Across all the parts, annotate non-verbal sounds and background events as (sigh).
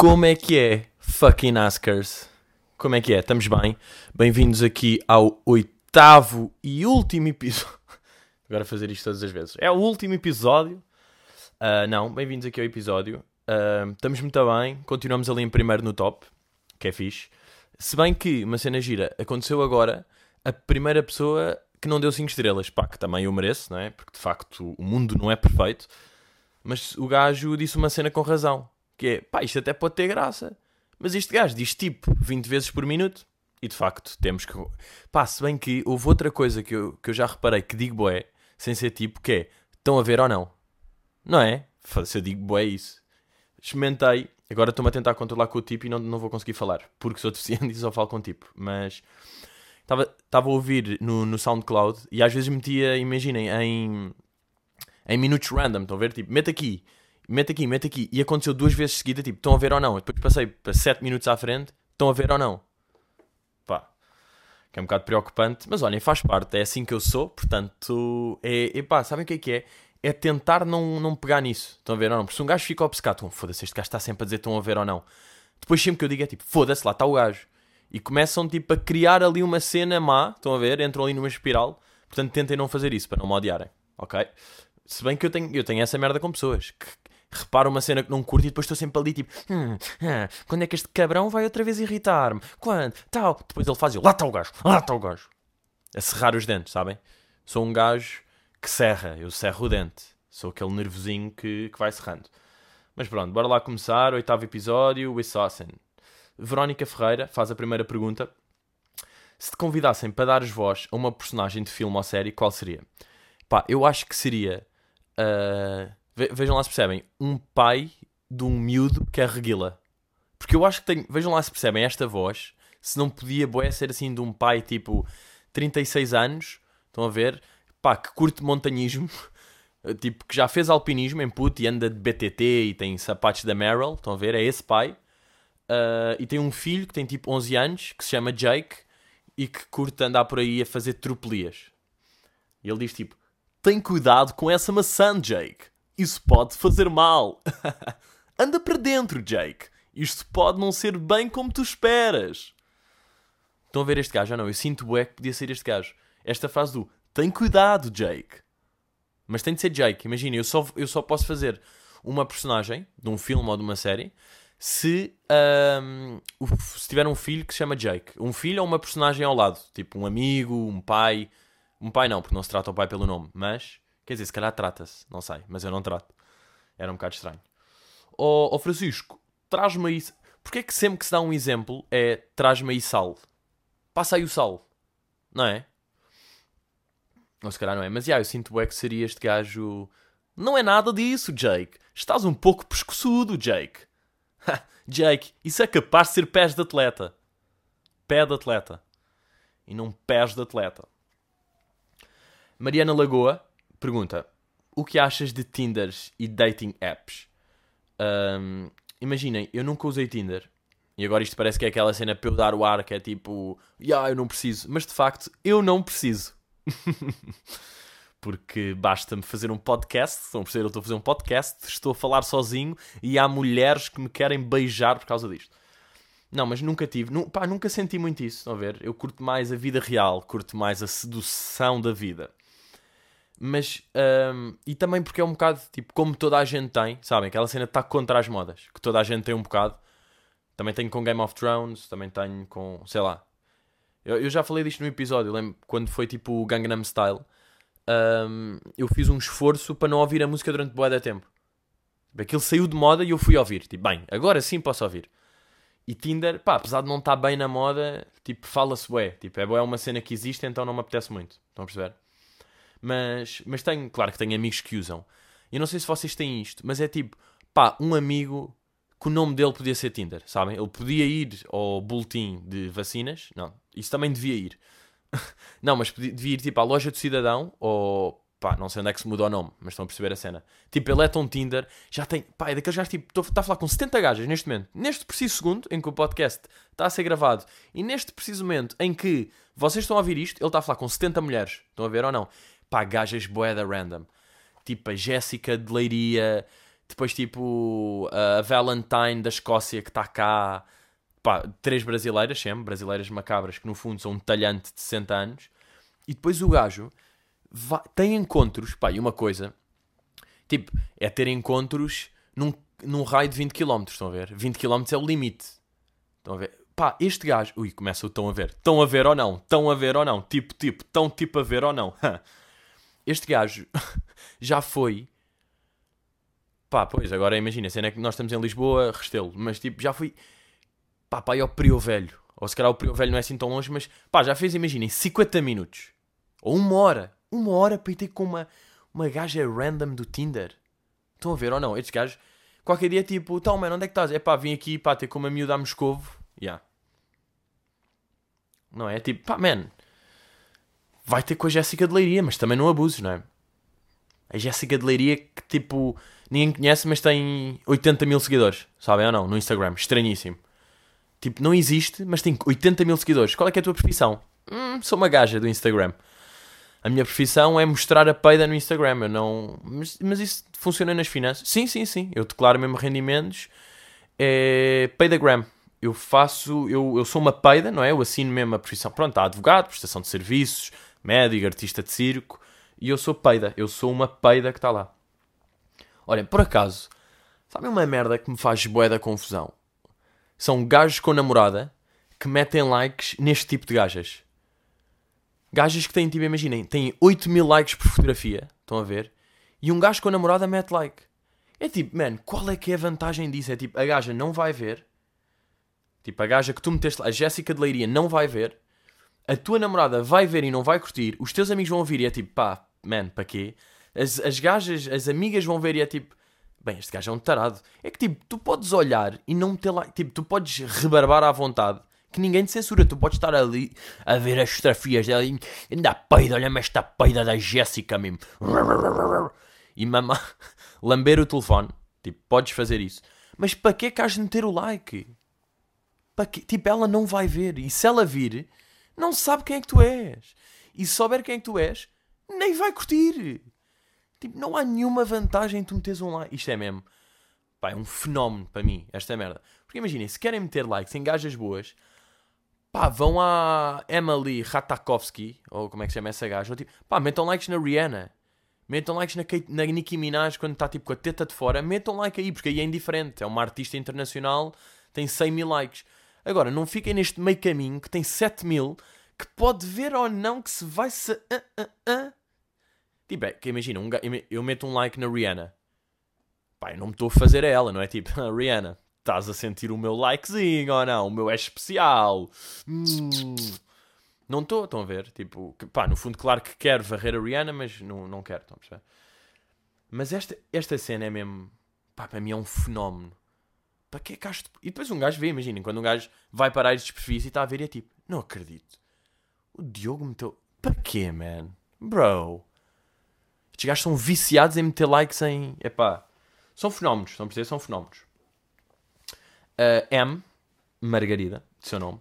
Como é que é, fucking Askers? Como é que é? Estamos bem? Bem-vindos aqui ao oitavo e último episódio. (laughs) Agora fazer isto todas as vezes. É o último episódio. Uh, não, bem-vindos aqui ao episódio. Uh, estamos muito bem. Continuamos ali em primeiro no top, que é fixe. Se bem que uma cena gira aconteceu agora, a primeira pessoa que não deu 5 estrelas. Pá, que também eu mereço, não é? Porque de facto o mundo não é perfeito. Mas o gajo disse uma cena com razão. Que é, pá, isto até pode ter graça. Mas este gajo diz tipo 20 vezes por minuto. E de facto temos que. Pá, se bem que houve outra coisa que eu, que eu já reparei que digo boé, sem ser tipo, que é, estão a ver ou não? Não é? Se eu digo boé isso. Experimentei, agora estou-me a tentar controlar com o tipo e não, não vou conseguir falar, porque sou deficiente (laughs) e só falo com o tipo. Mas estava a ouvir no, no SoundCloud e às vezes metia, imaginem, em, em minutos random, estão a ver? Tipo, mete aqui, mete aqui, mete aqui. E aconteceu duas vezes seguida, tipo, estão a ver ou não? depois passei para 7 minutos à frente, estão a ver ou não? Pá, que é um bocado preocupante, mas olhem, faz parte, é assim que eu sou, portanto, é, é pá, sabem o que é que é? É tentar não, não pegar nisso, estão a ver ou não? Porque se um gajo fica obcecado, foda-se, este gajo está sempre a dizer estão a ver ou não. Depois sempre que eu digo é tipo, foda-se, lá está o gajo. E começam tipo a criar ali uma cena má, estão a ver? Entram ali numa espiral. Portanto, tentem não fazer isso para não me odiarem, ok? Se bem que eu tenho, eu tenho essa merda com pessoas que reparam uma cena que não curto e depois estou sempre ali tipo, hum, hum, quando é que este cabrão vai outra vez irritar-me? Quando? Tal. Depois ele faz eu, lá está o gajo, lá está o gajo. A serrar os dentes, sabem? Sou um gajo que serra, eu serro o dente. Sou aquele nervosinho que, que vai serrando. Mas pronto, bora lá começar. Oitavo episódio, Wissassen. Verónica Ferreira faz a primeira pergunta. Se te convidassem para dares voz a uma personagem de filme ou série, qual seria? Pá, eu acho que seria. Uh, vejam lá se percebem. Um pai de um miúdo que é reguila. Porque eu acho que tenho. Vejam lá se percebem esta voz. Se não podia, boé, ser assim de um pai tipo 36 anos. Estão a ver? Pá, que curte montanhismo. (laughs) Tipo, que já fez alpinismo em puto e anda de BTT e tem sapatos da Merrill. Estão a ver? É esse pai. Uh, e tem um filho que tem tipo 11 anos, que se chama Jake, e que curte andar por aí a fazer tropelias. E ele diz tipo: Tem cuidado com essa maçã, Jake. Isso pode fazer mal. (laughs) Anda para dentro, Jake. Isto pode não ser bem como tu esperas. Estão a ver este gajo? Ah, não, eu sinto bué que podia ser este gajo. Esta frase do Tem cuidado, Jake. Mas tem de ser Jake. Imagina, eu só, eu só posso fazer uma personagem de um filme ou de uma série se, um, se tiver um filho que se chama Jake. Um filho ou uma personagem ao lado. Tipo um amigo, um pai. Um pai não, porque não se trata o pai pelo nome. Mas, quer dizer, se calhar trata-se. Não sei, mas eu não trato. Era um bocado estranho. Ó oh, oh Francisco, traz-me aí... Porquê é que sempre que se dá um exemplo é traz-me aí sal? Passa aí o sal. Não é? Ou se calhar não é. Mas, yeah, eu sinto é que seria este gajo... Não é nada disso, Jake. Estás um pouco pescoçudo, Jake. Jake, isso é capaz de ser pés de atleta. Pé de atleta. E não pés de atleta. Mariana Lagoa pergunta: O que achas de Tinders e dating apps? Um, imaginem, eu nunca usei Tinder. E agora isto parece que é aquela cena para eu dar o ar que é tipo, yeah, eu não preciso. Mas de facto, eu não preciso. (laughs) porque basta-me fazer um podcast. Estão a perceber? Eu estou a fazer um podcast, estou a falar sozinho e há mulheres que me querem beijar por causa disto. Não, mas nunca tive, nu, pá, nunca senti muito isso. Estão a ver? Eu curto mais a vida real, curto mais a sedução da vida. Mas, um, e também porque é um bocado, tipo, como toda a gente tem, sabem? Aquela cena está contra as modas, que toda a gente tem um bocado. Também tenho com Game of Thrones, também tenho com, sei lá. Eu, eu já falei disto no episódio, lembro quando foi tipo o Gangnam Style um, eu fiz um esforço para não ouvir a música durante boa da tempo. Aquilo saiu de moda e eu fui ouvir. Tipo, bem, agora sim posso ouvir. E Tinder, pá, apesar de não estar bem na moda, tipo, fala-se bué. Tipo, é bué uma cena que existe, então não me apetece muito. Estão a perceber? Mas, mas tenho, claro que tenho amigos que usam. E não sei se vocês têm isto, mas é tipo, pá, um amigo que o nome dele podia ser Tinder, sabem? Ele podia ir ao boletim de vacinas. Não, isso também devia ir. (laughs) não, mas devia ir tipo à loja do cidadão ou pá, não sei onde é que se muda o nome, mas estão a perceber a cena. Tipo, ele é tão Tinder, já tem, pá, é daqueles gajos tipo, está a falar com 70 gajas neste momento, neste preciso segundo em que o podcast está a ser gravado e neste preciso momento em que vocês estão a ouvir isto, ele está a falar com 70 mulheres, estão a ver ou não? Pá, gajas boeda random, tipo a Jéssica de Leiria, Depois, tipo, a Valentine da Escócia que está cá. Pá, três brasileiras sempre, brasileiras macabras, que no fundo são um talhante de 60 anos. E depois o gajo vai- tem encontros, pá, e uma coisa, tipo, é ter encontros num, num raio de 20 km, estão a ver? 20 km é o limite. Estão a ver? Pá, este gajo, ui, começa o estão a ver. Estão a ver ou não? Estão a ver ou não? Tipo, tipo, estão tipo a ver ou não? (laughs) Este gajo (laughs) já foi. Pá, pois, agora imagina, cena é que nós estamos em Lisboa, Restelo, mas tipo, já fui. Pá, pá, ao Prio Velho. Ou se calhar o Prio Velho não é assim tão longe, mas pá, já fez, imaginem, 50 minutos. Ou uma hora. Uma hora para ir ter com uma, uma gaja random do Tinder. Estão a ver ou não? Estes gajos, qualquer dia, tipo, então, mano, onde é que estás? É pá, vim aqui, pá, ter com uma miúda a Moscovo. Ya. Não é? Tipo, pá, man, vai ter com a Jéssica de Leiria, mas também não abuses, não é? A Jéssica de Leiria que, tipo, ninguém conhece, mas tem 80 mil seguidores, sabem ou não? No Instagram, estranhíssimo. Tipo, não existe, mas tem 80 mil seguidores. Qual é que é a tua profissão? Hum, sou uma gaja do Instagram. A minha profissão é mostrar a peida no Instagram. Eu não. Mas, mas isso funciona nas finanças? Sim, sim, sim. Eu declaro mesmo rendimentos. É. Peidagram. Eu faço. Eu, eu sou uma peida, não é? Eu assino mesmo a profissão. Pronto, há advogado, prestação de serviços, médico, artista de circo. E eu sou peida. Eu sou uma peida que está lá. Olhem, por acaso, sabem uma merda que me faz bué da confusão? São gajos com namorada que metem likes neste tipo de gajas. Gajas que têm, tipo, imaginem, têm 8 mil likes por fotografia, estão a ver? E um gajo com namorada mete like. É tipo, man, qual é que é a vantagem disso? É tipo, a gaja não vai ver. Tipo, a gaja que tu meteste a Jéssica de Leiria não vai ver. A tua namorada vai ver e não vai curtir. Os teus amigos vão ouvir e é tipo, pá, man, para quê? As, as gajas, as amigas vão ver e é tipo, bem, este gajo é um tarado. É que tipo, tu podes olhar e não meter like. Tipo, tu podes rebarbar à vontade que ninguém te censura. Tu podes estar ali a ver as fotografias dela e ainda peida, olha-me esta peida da Jéssica mesmo. E mamar, (laughs) lamber o telefone. Tipo, podes fazer isso. Mas para que é que has de meter o like? Para quê? Tipo, ela não vai ver. E se ela vir, não sabe quem é que tu és. E se souber quem é que tu és, nem vai curtir. Tipo, não há nenhuma vantagem em tu meteres um like. Isto é mesmo. Pá, é um fenómeno para mim, esta merda. Porque imaginem, se querem meter likes em gajas boas, pá, vão à Emily Ratajkowski, ou como é que se chama essa gaja, ou tipo, pá, metam likes na Rihanna. Metam likes na, Kate, na Nicki Minaj quando está tipo com a teta de fora. Metam like aí, porque aí é indiferente. É uma artista internacional, tem 100 mil likes. Agora, não fiquem neste meio caminho que tem 7 mil, que pode ver ou não que se vai se. ah, ah, ah. Tipo, é que imagina, um eu meto um like na Rihanna. Pá, eu não me estou a fazer a ela, não é? Tipo, "Ah, (laughs) Rihanna, estás a sentir o meu likezinho ou não? O meu é especial. Não estou, estão a ver? Tipo, que, pá, no fundo, claro que quero varrer a Rihanna, mas não, não quero, estão a perceber? Mas esta, esta cena é mesmo, pá, para mim é um fenómeno. Para que é que E depois um gajo vê, imaginem, quando um gajo vai parar estes perfis e está a ver e é tipo, não acredito. O Diogo meteu. Para quê, man? Bro. Estes gajos são viciados em meter likes em. Epá. São fenómenos, estão a perceber? São fenómenos. Uh, M, Margarida, de seu nome,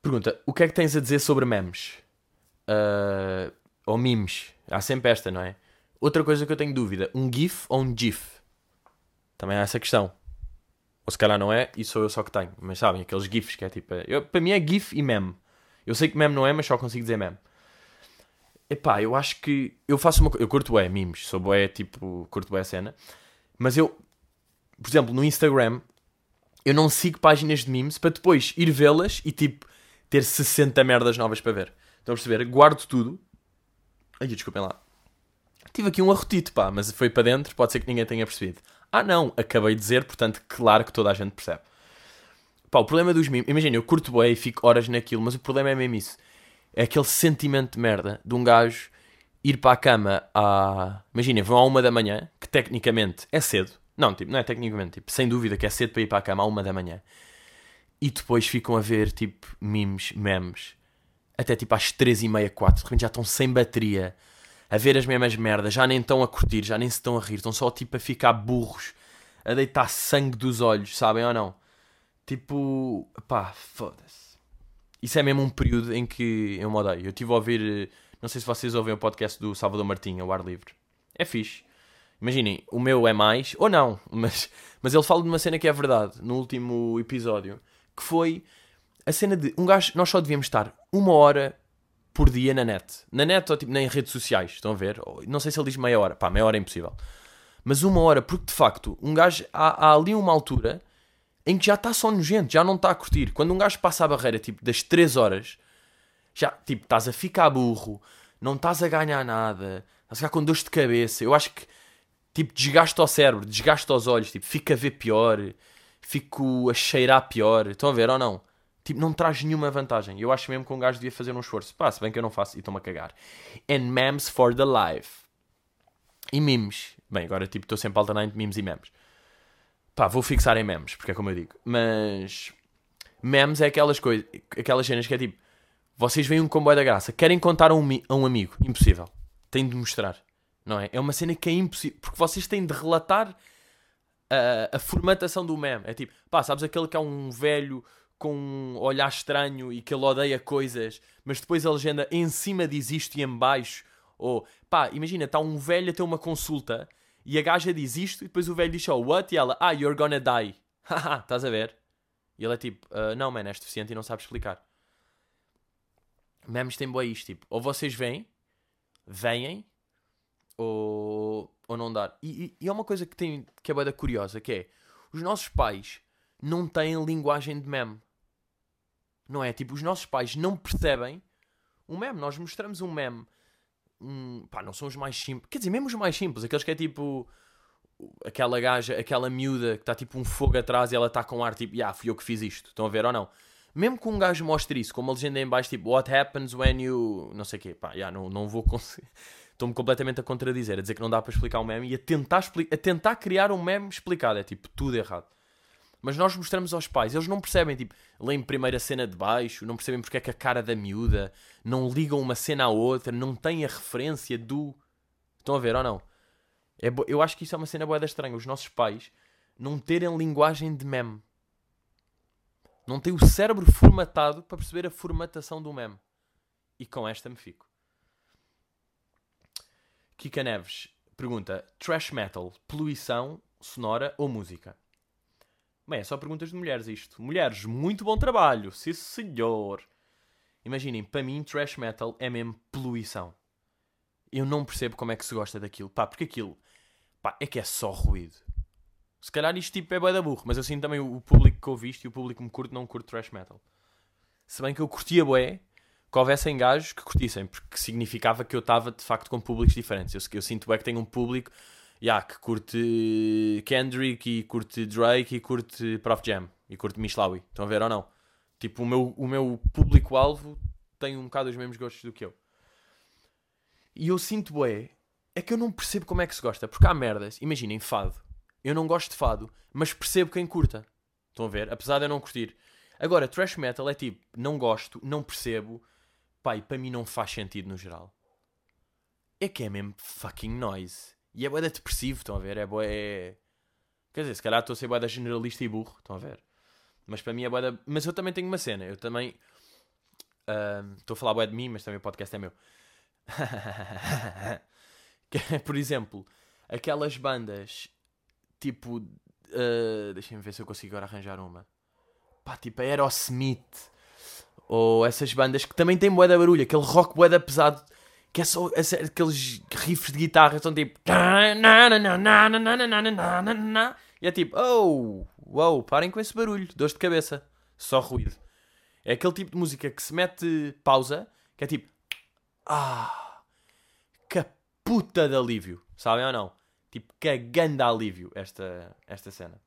pergunta: o que é que tens a dizer sobre memes? Uh, ou memes? Há sempre esta, não é? Outra coisa que eu tenho dúvida: um GIF ou um GIF? Também há essa questão. Ou se calhar não é, e sou eu só que tenho. Mas sabem, aqueles GIFs que é tipo. eu- para mim é GIF e meme. Eu sei que meme não é, mas só consigo dizer meme. Epá, eu acho que. Eu faço uma. Eu curto é memes. Sou bué, tipo. Curto bué a cena. Mas eu. Por exemplo, no Instagram. Eu não sigo páginas de memes para depois ir vê-las e tipo. Ter 60 merdas novas para ver. Estão a perceber? Guardo tudo. Ai, desculpem lá. Tive aqui um arrotito, pá, mas foi para dentro. Pode ser que ninguém tenha percebido. Ah, não. Acabei de dizer, portanto, claro que toda a gente percebe. Pá, o problema dos memes. Imagina, eu curto bué e fico horas naquilo, mas o problema é mesmo isso. É aquele sentimento de merda de um gajo ir para a cama à. Imagina, vão à uma da manhã, que tecnicamente é cedo. Não, tipo, não é tecnicamente, tipo, sem dúvida que é cedo para ir para a cama à uma da manhã. E depois ficam a ver, tipo, memes, memes. Até tipo às três e meia, quatro. De repente já estão sem bateria. A ver as mesmas merdas. Já nem estão a curtir, já nem se estão a rir. Estão só, tipo, a ficar burros. A deitar sangue dos olhos, sabem ou não? Tipo, pá, foda-se. Isso é mesmo um período em que eu me odeio. Eu estive a ouvir, não sei se vocês ouvem o podcast do Salvador Martinha, o ar livre. É fixe. Imaginem, o meu é mais, ou não, (laughs) mas, mas ele fala de uma cena que é verdade no último episódio, que foi a cena de um gajo, nós só devíamos estar uma hora por dia na net. Na net ou tipo, nem em redes sociais, estão a ver? Não sei se ele diz meia hora, pá, meia hora é impossível. Mas uma hora, porque de facto, um gajo, há, há ali uma altura em que já está só nojento, já não está a curtir. Quando um gajo passa a barreira, tipo, das 3 horas, já, tipo, estás a ficar burro, não estás a ganhar nada, estás a ficar com dores de cabeça. Eu acho que, tipo, desgasta o cérebro, desgasta os olhos, tipo, fica a ver pior, fico a cheirar pior. Estão a ver ou não? Tipo, não traz nenhuma vantagem. Eu acho mesmo que um gajo devia fazer um esforço. Pá, se bem que eu não faço e estou-me a cagar. And memes for the life. E memes. Bem, agora tipo estou sempre alternando memes e memes. Pá, vou fixar em memes, porque é como eu digo. Mas memes é aquelas coisas, aquelas cenas que é tipo, vocês veem um comboio da graça, querem contar a um, a um amigo, impossível. Têm de mostrar, não é? É uma cena que é impossível, porque vocês têm de relatar a, a formatação do meme. É tipo, pá, sabes aquele que é um velho com um olhar estranho e que ele odeia coisas, mas depois a legenda em cima diz isto e em baixo. Ou, pá, imagina, está um velho a ter uma consulta e a gaja diz isto e depois o velho diz oh, what? E ela, ah, you're gonna die. (laughs) Haha, estás a ver? E ele é tipo, uh, não, man, és deficiente e não sabe explicar. Memes têm boa isto, tipo, ou vocês vêm, vêm, ou, ou não dar. E, e, e, é uma coisa que, tem, que é boa curiosa, que é, os nossos pais não têm linguagem de meme. Não é? Tipo, os nossos pais não percebem um meme. Nós mostramos um meme um, pá, não são os mais simples. Quer dizer, mesmo os mais simples, aqueles que é tipo aquela gaja, aquela miúda que está tipo um fogo atrás e ela está com ar tipo, ah, fui eu que fiz isto. Estão a ver ou não? Mesmo que um gajo mostre isso, com uma legenda em baixo, tipo, what happens when you. não sei o quê, pá, já, não, não vou conseguir. (laughs) Estou-me completamente a contradizer, a dizer que não dá para explicar um meme e a tentar, a tentar criar um meme explicado. É tipo, tudo errado. Mas nós mostramos aos pais, eles não percebem, tipo, leem primeiro a cena de baixo, não percebem porque é que a cara da miúda, não ligam uma cena à outra, não têm a referência do. Estão a ver ou não? É bo... Eu acho que isso é uma cena boa estranha. Os nossos pais não terem linguagem de meme. Não têm o cérebro formatado para perceber a formatação do meme. E com esta me fico. Kika Neves pergunta: Trash metal, poluição sonora ou música? Bem, é só perguntas de mulheres isto. Mulheres, muito bom trabalho. Sim, senhor. Imaginem, para mim, trash metal é mesmo poluição. Eu não percebo como é que se gosta daquilo. Pá, porque aquilo, pá, é que é só ruído. Se calhar isto tipo é bué da burro, mas sinto também o público que ouviste e o público que me curte não curte trash metal. Se bem que eu curtia bué que houvessem gajos que curtissem, porque significava que eu estava de facto com públicos diferentes. Eu, eu sinto bué que tenho um público yeah, que curte Kendrick e curte Drake e curte Prof Jam e curte Mishlawi. Estão a ver ou não? Tipo, o meu, o meu público-alvo tem um bocado os mesmos gostos do que eu. E eu sinto, bué, é que eu não percebo como é que se gosta. Porque há merdas, imaginem, fado. Eu não gosto de fado, mas percebo quem curta. Estão a ver? Apesar de eu não curtir. Agora, trash metal é tipo, não gosto, não percebo. Pai, para mim não faz sentido no geral. É que é mesmo fucking noise. E é boeda depressivo, estão a ver? É boé. É... Quer dizer, se calhar estou a ser boeda generalista e burro, estão a ver? Mas para mim é boeda. Mas eu também tenho uma cena, eu também. Uh, estou a falar boé de mim, mas também o podcast é meu. (laughs) é, por exemplo, aquelas bandas tipo. Uh, Deixem-me ver se eu consigo agora arranjar uma. Pá, tipo Aerosmith. Ou essas bandas que também têm boeda barulho, aquele rock boeda pesado que é só aqueles riffs de guitarra estão tipo e é tipo oh wow parem com esse barulho dores de cabeça só ruído é aquele tipo de música que se mete pausa que é tipo ah que puta de alívio sabem ou não tipo que ganda alívio esta esta cena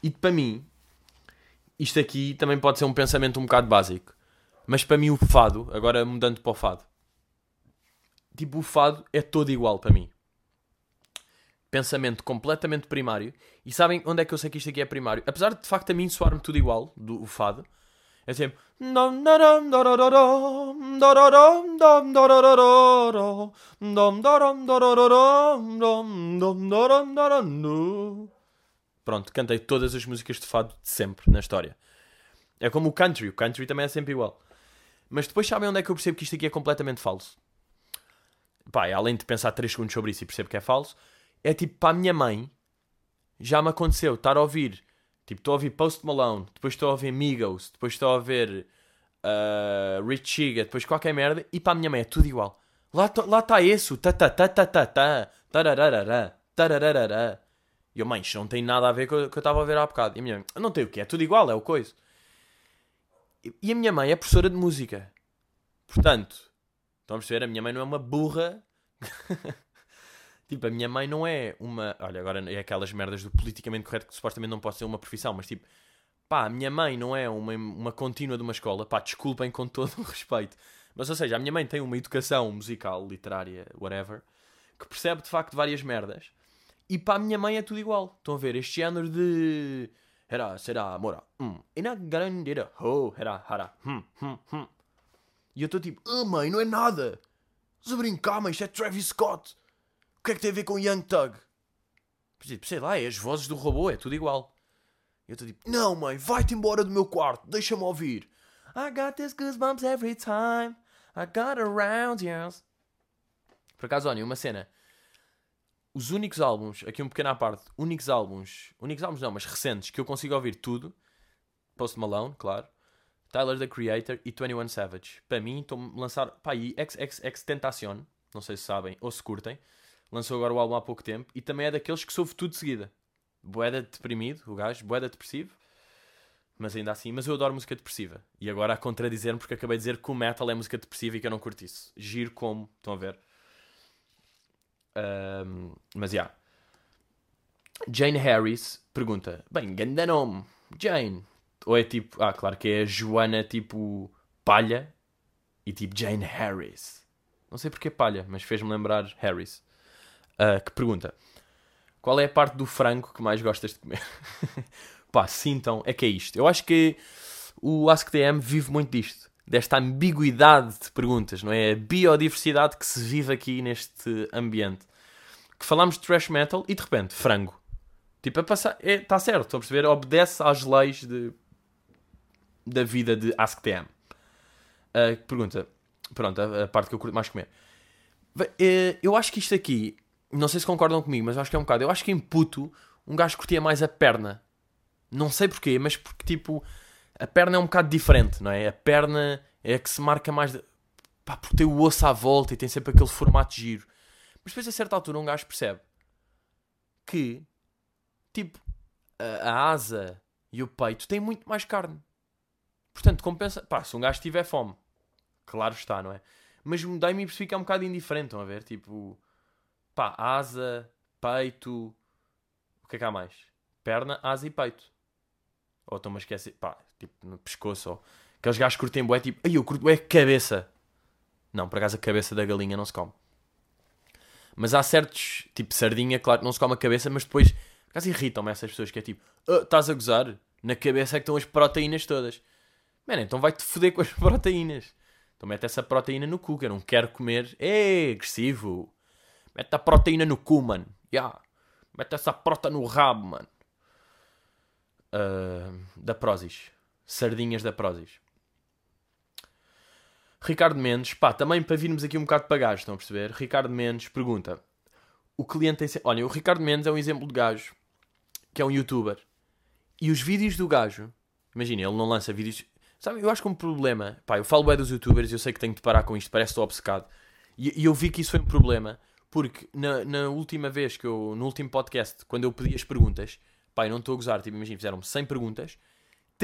e para mim isto aqui também pode ser um pensamento um bocado básico mas para mim o fado, agora mudando para o fado, tipo o fado é todo igual para mim. Pensamento completamente primário. E sabem onde é que eu sei que isto aqui é primário? Apesar de de facto a mim soar-me tudo igual, do o fado, é sempre. Pronto, cantei todas as músicas de fado de sempre na história. É como o country, o country também é sempre igual. Mas depois sabem onde é que eu percebo que isto aqui é completamente falso? pá, além de pensar 3 segundos sobre isso e percebo que é falso, é tipo, para a minha mãe, já me aconteceu estar a ouvir, tipo, estou a ouvir Post Malone, depois estou a ouvir Migos, depois estou a ouvir uh, Rich Chiga, depois qualquer merda, e para a minha mãe é tudo igual. Lá está tá esse, ta ta ta ta ta ta, tarararara, tarararara. E eu, mãe, isto não tem nada a ver com o que eu estava a ver há bocado. E a minha mãe, não tem o quê? É tudo igual, é o coisa. E a minha mãe é professora de música. Portanto, estão a perceber? A minha mãe não é uma burra. (laughs) tipo, a minha mãe não é uma. Olha, agora é aquelas merdas do politicamente correto que supostamente não pode ser uma profissão, mas tipo, pá, a minha mãe não é uma, uma contínua de uma escola. Pá, desculpem com todo (laughs) o respeito. Mas, ou seja, a minha mãe tem uma educação musical, literária, whatever, que percebe de facto várias merdas. E para a minha mãe é tudo igual. Estão a ver? Este género de. Era, será, mora. Hum. E na era. Oh, era, era. Hum, hum, hum. E eu estou tipo, ah mãe, não é nada. A brincar, mãe, isto é Travis Scott. O que é que tem a ver com Young Thug? Sei lá, é as vozes do robô, é tudo igual. E eu estou tipo, não mãe, vai-te embora do meu quarto, deixa-me ouvir. I got these goosebumps every time I got around you. Por acaso, olha, uma cena. Os únicos álbuns, aqui um pequeno à parte, únicos álbuns, únicos álbuns não, mas recentes, que eu consigo ouvir tudo, Post Malone, claro, Tyler the Creator e 21 Savage. Para mim, estão a lançar. Pá, e XXX Tentacion, não sei se sabem ou se curtem, lançou agora o álbum há pouco tempo e também é daqueles que soube tudo de seguida. Boeda deprimido, o gajo, boeda depressivo, mas ainda assim. Mas eu adoro música depressiva. E agora a contradizer-me porque acabei de dizer que o metal é música depressiva e que eu não curto isso. Giro como, estão a ver? Um, mas já. Yeah. Jane Harris pergunta: Bem, ganda nome, Jane, ou é tipo, ah, claro que é Joana tipo Palha e tipo Jane Harris. Não sei porque Palha, mas fez-me lembrar Harris. Uh, que pergunta: Qual é a parte do frango que mais gostas de comer? (laughs) Pá, sim, então, é que é isto. Eu acho que o AskTM vive muito disto. Desta ambiguidade de perguntas, não é? A biodiversidade que se vive aqui neste ambiente. Que falamos de thrash metal e de repente, frango. Tipo. Está é, certo, estou a perceber? Obedece às leis de da vida de AskTM. Uh, pergunta, pronto, a, a, parte que eu curto mais comer. Uh, eu acho que isto aqui, não sei se concordam comigo, mas acho que é um bocado. Eu acho que em puto um gajo curtia mais a perna. Não sei porquê, mas porque tipo, a perna é um bocado diferente, não é? A perna é a que se marca mais. De... Pá, porque tem o osso à volta e tem sempre aquele formato de giro. Mas depois a certa altura um gajo percebe que, tipo, a, a asa e o peito têm muito mais carne. Portanto, compensa. Pá, se um gajo tiver fome, claro está, não é? Mas dá-me e que é um bocado indiferente, estão a ver? Tipo, pá, asa, peito. O que é que há mais? Perna, asa e peito. Ou estou-me a esquecer, pá, tipo, no pescoço. Aqueles gajos curtem bué, tipo, ai eu curto bué cabeça. Não, por acaso a cabeça da galinha não se come. Mas há certos, tipo sardinha, claro que não se come a cabeça, mas depois, por acaso irritam-me essas pessoas que é tipo, oh, estás a gozar? Na cabeça é que estão as proteínas todas. Mano, então vai-te foder com as (laughs) proteínas. Então mete essa proteína no cu, que eu não quero comer. É agressivo. Mete a proteína no cu, mano. Yeah. Mete essa prota no rabo, mano. Uh, da Prozis. Sardinhas da Prozis. Ricardo Mendes, pá, também para virmos aqui um bocado para gajo, estão a perceber? Ricardo Mendes pergunta: O cliente tem. Olha, o Ricardo Mendes é um exemplo de gajo que é um youtuber. E os vídeos do gajo, imagina, ele não lança vídeos Sabe, eu acho que um problema. Pá, eu falo bem dos youtubers eu sei que tenho de parar com isto, parece estou obcecado. E, e, eu vi que isso foi um problema, porque na, na última vez que eu. No último podcast, quando eu pedi as perguntas, pá, eu não estou a gozar, tipo, imagina, fizeram 100 perguntas,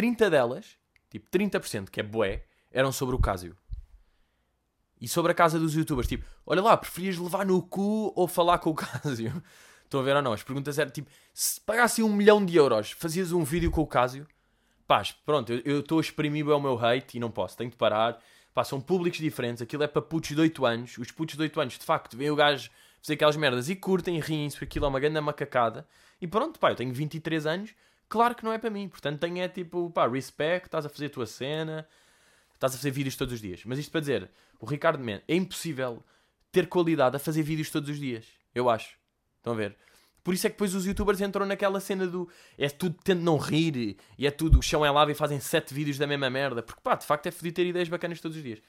30 delas, tipo, 30%, que é bué, eram sobre o Casio. E sobre a casa dos youtubers, tipo, olha lá, preferias levar no cu ou falar com o Casio? (laughs) Estão a ver ou não? As perguntas eram tipo, se pagasse um milhão de euros, fazias um vídeo com o Casio? pá, pronto, eu estou a exprimir o meu hate e não posso, tenho de parar. Pá, são públicos diferentes, aquilo é para putos de 8 anos. Os putos de 8 anos, de facto, veem o gajo fazer aquelas merdas e curtem riem-se, aquilo é uma grande macacada. E pronto, pá, eu tenho 23 anos, claro que não é para mim. Portanto, tenho é tipo, pá, respect, estás a fazer a tua cena, estás a fazer vídeos todos os dias. Mas isto para dizer, o Ricardo Mendes, é impossível ter qualidade a fazer vídeos todos os dias, eu acho. Estão a ver? Por isso é que depois os youtubers entram naquela cena do é tudo tendo não rir e é tudo o chão é lava e fazem sete vídeos da mesma merda. Porque pá, de facto é fodido ter ideias bacanas todos os dias.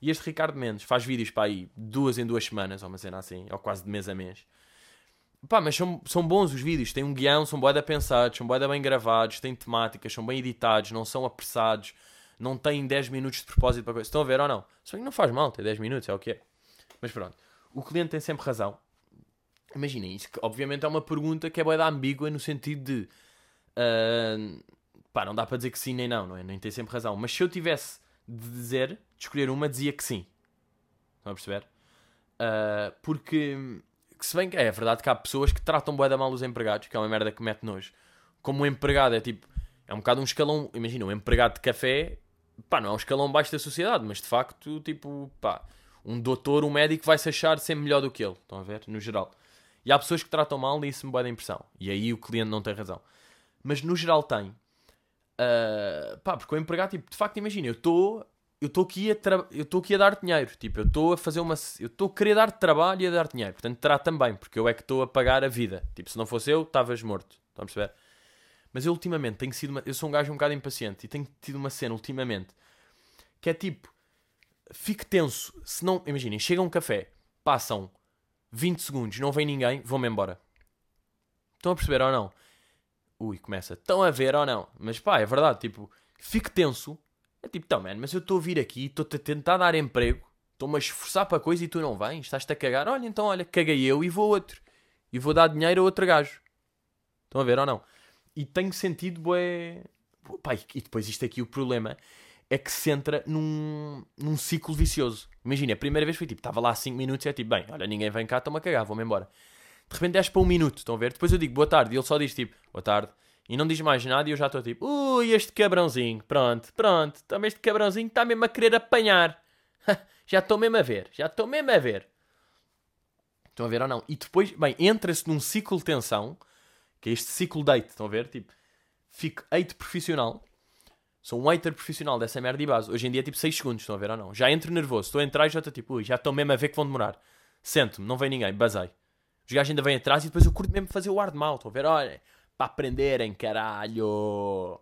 E este Ricardo Mendes faz vídeos para aí duas em duas semanas, ou uma cena assim, ou quase de mês a mês. Pá, mas são, são bons os vídeos, têm um guião, são boeda pensados, são boeda bem gravados, têm temáticas, são bem editados, não são apressados, não têm 10 minutos de propósito para coisa. Estão a ver ou não? Só que não faz mal ter 10 minutos, é o que é. Mas pronto, o cliente tem sempre razão. Imaginem, isso que obviamente é uma pergunta que é boeda ambígua no sentido de. Uh, pá, não dá para dizer que sim nem não, não é? Nem tem sempre razão. Mas se eu tivesse de dizer, de escolher uma, dizia que sim. Estão a perceber? Uh, porque que se bem que é verdade que há pessoas que tratam bué da mal os empregados, que é uma merda que mete nojo. Como um empregado é tipo, é um bocado um escalão, imagina, um empregado de café, pá, não é um escalão baixo da sociedade, mas de facto, tipo, pá, um doutor, um médico vai se achar sempre melhor do que ele, estão a ver, no geral. E há pessoas que tratam mal e isso me bué da impressão. E aí o cliente não tem razão. Mas no geral tem. Uh, pá, porque o empregado, tipo, de facto, imagina, eu estou eu estou aqui, a eu estou aqui a dar dinheiro. Tipo, eu estou a fazer uma. Eu estou a querer dar trabalho e a dar dinheiro. Portanto, terá também, porque eu é que estou a pagar a vida. Tipo, se não fosse eu, estavas morto. Estão a perceber? Mas eu ultimamente tenho sido. Uma... Eu sou um gajo um bocado impaciente e tenho tido uma cena ultimamente que é tipo. Fico tenso. Se não. Imaginem, chega um café, passam 20 segundos, não vem ninguém, vou-me embora. Estão a perceber ou não? Ui, começa. Estão a ver ou não? Mas pá, é verdade. Tipo, fico tenso é tipo, então, mano, mas eu estou a vir aqui, estou-te a tentar dar emprego, estou-me a esforçar para coisa e tu não vens, estás-te a cagar. Olha, então, olha, caguei eu e vou outro. E vou dar dinheiro a outro gajo. Estão a ver ou não? E tenho sentido, bué... Pá, e depois isto aqui, o problema é que se entra num, num ciclo vicioso. Imagina, a primeira vez foi tipo, estava lá 5 minutos e é tipo, bem, olha, ninguém vem cá, estou-me a cagar, vou-me embora. De repente desce para um minuto, estão a ver? Depois eu digo, boa tarde, e ele só diz tipo, boa tarde. E não diz mais nada e eu já estou tipo, ui, este cabrãozinho, pronto, pronto, também este cabrãozinho está mesmo a querer apanhar. (laughs) já estou mesmo a ver, já estou mesmo a ver. Estão a ver ou não? E depois, bem, entra-se num ciclo de tensão, que é este ciclo de hate, estão a ver? Tipo, fico hate profissional, sou um hater profissional dessa merda e base. Hoje em dia é tipo 6 segundos, estão a ver ou não? Já entro nervoso, estou a entrar e já estou tipo, ui, já estou mesmo a ver que vão demorar. Sento-me, não vem ninguém, basei. Os gajos ainda vêm atrás e depois eu curto mesmo fazer o ar de mal, estão a ver? Olha, para aprenderem, caralho.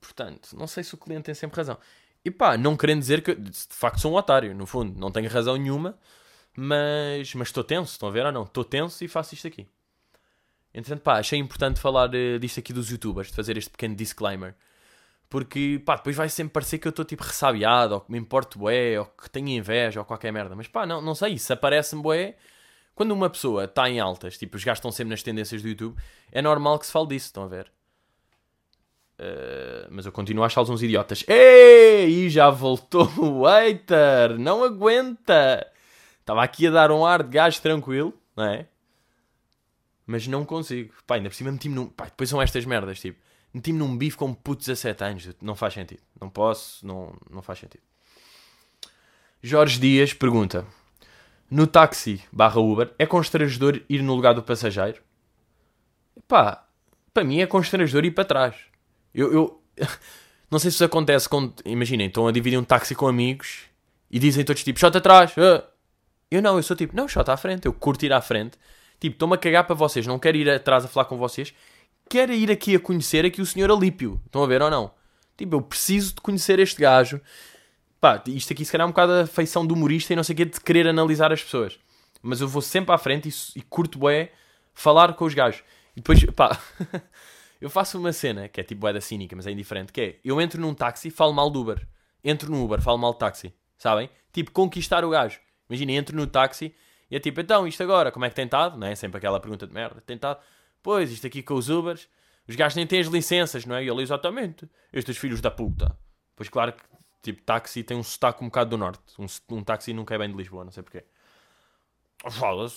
Portanto, não sei se o cliente tem sempre razão. E pá, não querendo dizer que de facto sou um otário, no fundo, não tenho razão nenhuma, mas estou tenso, estão a ver ou não? Estou tenso e faço isto aqui. Entretanto, pá, achei importante falar uh, disto aqui dos youtubers, de fazer este pequeno disclaimer. Porque, pá, depois vai sempre parecer que eu estou tipo ressabiado, ou que me importo bué, ou que tenho inveja, ou qualquer merda. Mas pá, não, não sei, isso aparece-me bué quando uma pessoa está em altas, tipo, os gajos estão sempre nas tendências do YouTube, é normal que se fale disso, estão a ver? Uh, mas eu continuo a achá-los uns idiotas. Ei, já voltou o hater, não aguenta. Estava aqui a dar um ar de gajo tranquilo, não é? Mas não consigo. Pá, ainda por cima meti-me num... Pá, depois são estas merdas, tipo... Meti-me num bife com putos 17 anos. Não faz sentido. Não posso, não, não faz sentido. Jorge Dias pergunta no táxi barra Uber, é constrangedor ir no lugar do passageiro? Pá, para mim é constrangedor ir para trás. Eu, eu (laughs) não sei se isso acontece quando, imaginem, estão a dividir um táxi com amigos e dizem todos tipo, shot atrás. Eu não, eu sou tipo, não, shot à frente, eu curto ir à frente. Tipo, estou-me a cagar para vocês, não quero ir atrás a falar com vocês, quero ir aqui a conhecer aqui o senhor Alípio. Estão a ver ou não? Tipo, eu preciso de conhecer este gajo pá, isto aqui se calhar é um bocado a feição do humorista e não sei o quê de querer analisar as pessoas. Mas eu vou sempre à frente e, e curto bué falar com os gajos. E depois, (laughs) pá, eu faço uma cena que é tipo bué da cínica, mas é indiferente, que é, eu entro num táxi falo mal do Uber. Entro no Uber, falo mal do táxi. Sabem? Tipo, conquistar o gajo. Imagina, entro no táxi e é tipo, então, isto agora, como é que tem estado? Não é? Sempre aquela pergunta de merda. Tem estado? Pois, isto aqui com os Ubers, os gajos nem têm as licenças, não é? E ele, exatamente, estes filhos da puta. Pois claro que Tipo, táxi tem um sotaque um bocado do norte. Um, um táxi nunca é bem de Lisboa, não sei porquê.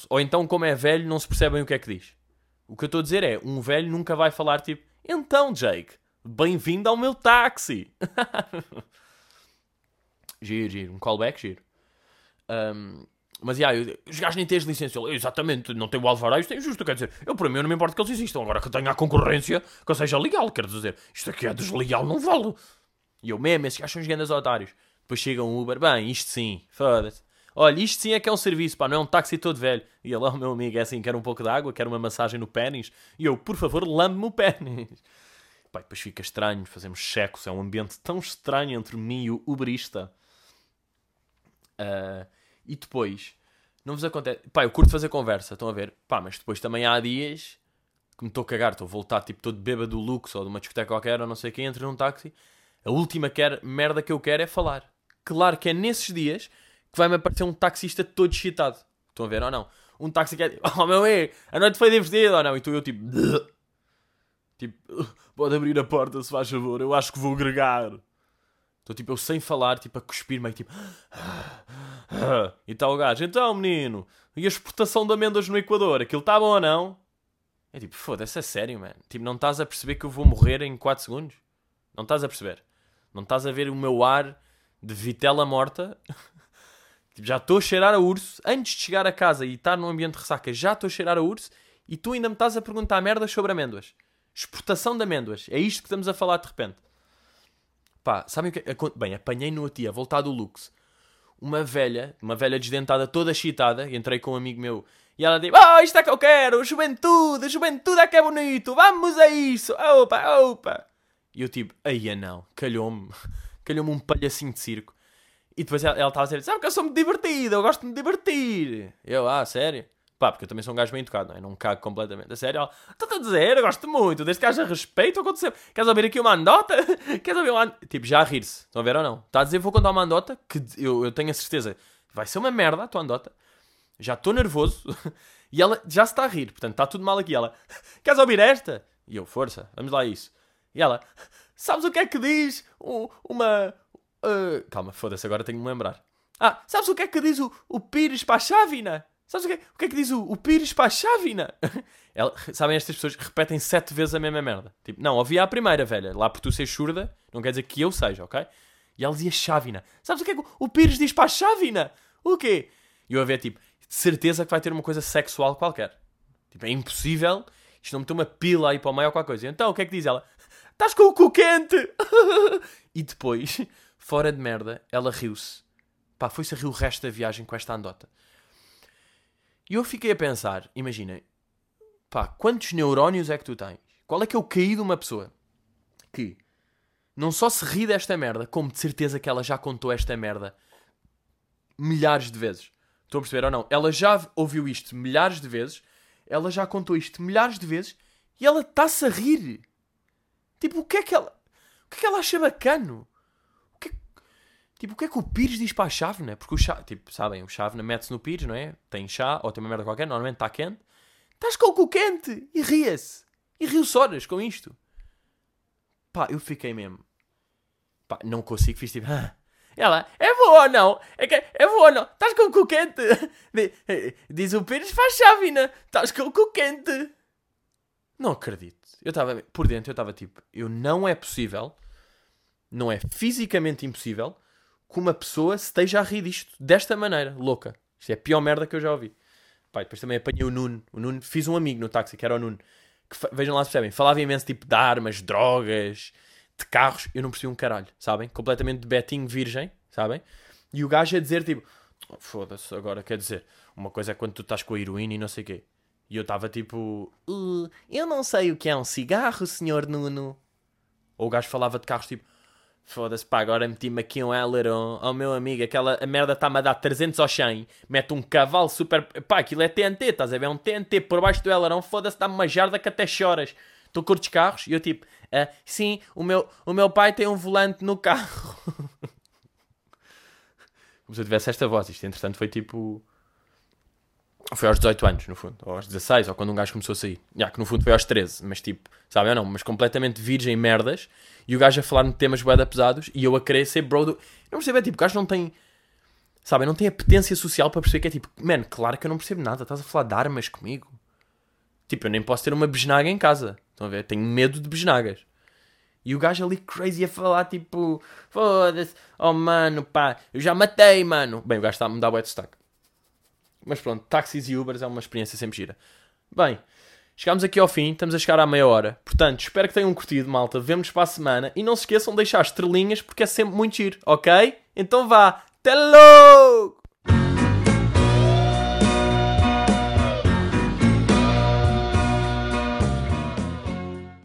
Ou então, como é velho, não se percebem o que é que diz. O que eu estou a dizer é, um velho nunca vai falar tipo, então, Jake, bem-vindo ao meu táxi. (laughs) giro, giro. Um callback, giro. Um, mas, yeah, eu, os gajos nem têm as licenças. exatamente, não tem o alvará, isto é injusto. Quer dizer, eu, para mim, não me importa que eles existam. Agora que tenha a concorrência, que eu seja legal. Quer dizer, isto aqui é desleal, não vale. E eu mesmo, esses gajos são os grandes otários. Depois chega um Uber, bem, isto sim, foda-se. Olha, isto sim é que é um serviço, pá, não é um táxi todo velho. E ele, oh, meu amigo, é assim, quer um pouco de água, quer uma massagem no pênis. E eu, por favor, lambe-me o pênis. (laughs) Pá, depois fica estranho, fazemos sexo, é um ambiente tão estranho entre mim e o uberista. Uh, e depois, não vos acontece. Pá, eu curto fazer conversa, estão a ver? Pá, mas depois também há dias que me estou a cagar, estou a voltar tipo todo bêbado do luxo ou de uma discoteca qualquer ou não sei quem, entro num táxi. A última quer, merda que eu quero é falar. Claro que é nesses dias que vai-me aparecer um taxista todo excitado. Estão a ver ou não? Um táxi que é tipo, (laughs) oh meu é, a noite foi divertida ou não? E tu eu tipo, (laughs) tipo, (laughs) pode abrir a porta se faz favor, eu acho que vou gregar. Estou tipo eu sem falar, tipo a cuspir meio tipo. E tal o gajo, então menino, e a exportação de amêndoas no Equador, aquilo está bom ou não? É tipo, foda-se, é sério, mano. Tipo, não estás a perceber que eu vou morrer em 4 segundos? Não estás a perceber? Não estás a ver o meu ar de vitela morta? (laughs) tipo, já estou a cheirar a urso. Antes de chegar a casa e estar num ambiente de ressaca, já estou a cheirar a urso. E tu ainda me estás a perguntar merdas sobre amêndoas. Exportação de amêndoas. É isto que estamos a falar de repente. Pá, sabem o que... Bem, apanhei no tia, voltar do Lux. Uma velha, uma velha desdentada, toda excitada. Entrei com um amigo meu. E ela diz, oh, isto é que eu quero. Juventude, juventude é que é bonito. Vamos a isso. Opa, opa. E eu tipo, aí não. Calhou-me. (laughs) Calhou-me um palhacinho de circo. E depois ela estava a dizer, sabe que eu sou muito divertido. Eu gosto de me divertir. Eu, ah, sério? Pá, porque eu também sou um gajo bem educado, não é? Não cago completamente. A sério, ela, estou a dizer, eu gosto muito, desde que haja respeito, aconteceu. Queres ouvir aqui uma andota? (laughs) Queres ouvir uma Tipo, já a rir-se. Estão a ver ou não? Está a dizer, vou contar uma andota que eu, eu tenho a certeza vai ser uma merda a tua andota. Já estou nervoso. (laughs) e ela já se está a rir, portanto está tudo mal aqui. Ela, queres ouvir esta? E eu, força, vamos lá a isso. E ela, sabes o que é que diz uma. Uh... Calma, foda-se, agora tenho de me lembrar. Ah, sabes o que é que diz o, o Pires para a chávena? Sabes o que, é, o que é que diz o, o Pires para a chávena? (laughs) Ela, sabem, estas pessoas repetem sete vezes a mesma merda. Tipo, não, ouvia a primeira, velha. Lá por tu ser surda, não quer dizer que eu seja, ok? E ela dizia chávena. Sabes o que é que o Pires diz para a chávena? O quê? E eu a ver, tipo, de certeza que vai ter uma coisa sexual qualquer. Tipo, é impossível isto não meter uma pila aí para o meio ou qualquer coisa. Então, o que é que diz ela? Estás com o cu quente! (laughs) e depois, fora de merda, ela riu-se. Pá, foi-se a rir o resto da viagem com esta andota. E eu fiquei a pensar, imaginem, pá, quantos neurónios é que tu tens? Qual é que é o caído de uma pessoa que não só se ri desta merda, como de certeza que ela já contou esta merda milhares de vezes. Estão a perceber ou não? Ela já ouviu isto milhares de vezes, ela já contou isto milhares de vezes e ela está-se a rir. Tipo, o que é que ela. O que é que ela acha bacano? Tipo, o que é que o Pires diz para a chávena? Porque o chá, tipo, sabem, o chávena mete-se no Pires, não é? Tem chá ou tem uma merda qualquer, normalmente está quente. Estás com o cu quente! E ria-se! E riu-se horas com isto. Pá, eu fiquei mesmo. Pá, não consigo, fiz tipo. (laughs) Ah. Ela, é boa ou não? É, que, é boa ou não? Estás com o cu quente? (laughs) Diz o Pires a chávena. Estás com o cu quente. Não acredito. Eu estava, por dentro, eu estava tipo, eu não é possível, não é fisicamente impossível que uma pessoa esteja a rir disto, desta maneira, louca. Isto é a pior merda que eu já ouvi. Pai, depois também apanhei o Nuno. O Nuno, fiz um amigo no táxi, que era o Nuno. Que, vejam lá se percebem, falava imenso tipo de armas, drogas, de carros. Eu não percebi um caralho, sabem? Completamente de betinho virgem, sabem? E o gajo a dizer tipo, oh, foda-se, agora quer dizer, uma coisa é quando tu estás com a heroína e não sei o quê. E eu estava tipo, uh, eu não sei o que é um cigarro, senhor Nuno. Ou o gajo falava de carros tipo, Foda-se, pá, agora meti-me aqui um aileron ao meu amigo, aquela a merda está-me a dar 300 ao 100, mete um cavalo super. Pá, aquilo é TNT, estás a ver? É um TNT por baixo do aileron, foda-se, dá-me uma jarda que até choras. Tu curtes carros? E eu tipo, ah, sim, o meu, o meu pai tem um volante no carro. (laughs) Como se eu tivesse esta voz, isto entretanto foi tipo. Foi aos 18 anos, no fundo. Ou aos 16, ou quando um gajo começou a sair. Já, que no fundo foi aos 13. Mas tipo, sabe ou não? Mas completamente virgem merdas. E o gajo a falar de temas boeda pesados. E eu a querer ser bro do... Não percebo, é tipo, o gajo não tem... Sabe, não tem apetência social para perceber que é tipo... Man, claro que eu não percebo nada. Estás a falar de armas comigo? Tipo, eu nem posso ter uma besnaga em casa. Estão a ver? Tenho medo de besnagas. E o gajo ali crazy a falar, tipo... Foda-se. Oh, mano, pá. Eu já matei, mano. Bem, o gajo está a me dar bué de destaque. Mas pronto, táxis e Ubers é uma experiência sempre gira. Bem, chegámos aqui ao fim, estamos a chegar à meia hora. Portanto, espero que tenham curtido, malta. Vemo-nos para a semana. E não se esqueçam de deixar estrelinhas porque é sempre muito giro, ok? Então vá, até logo!